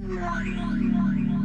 Yeah.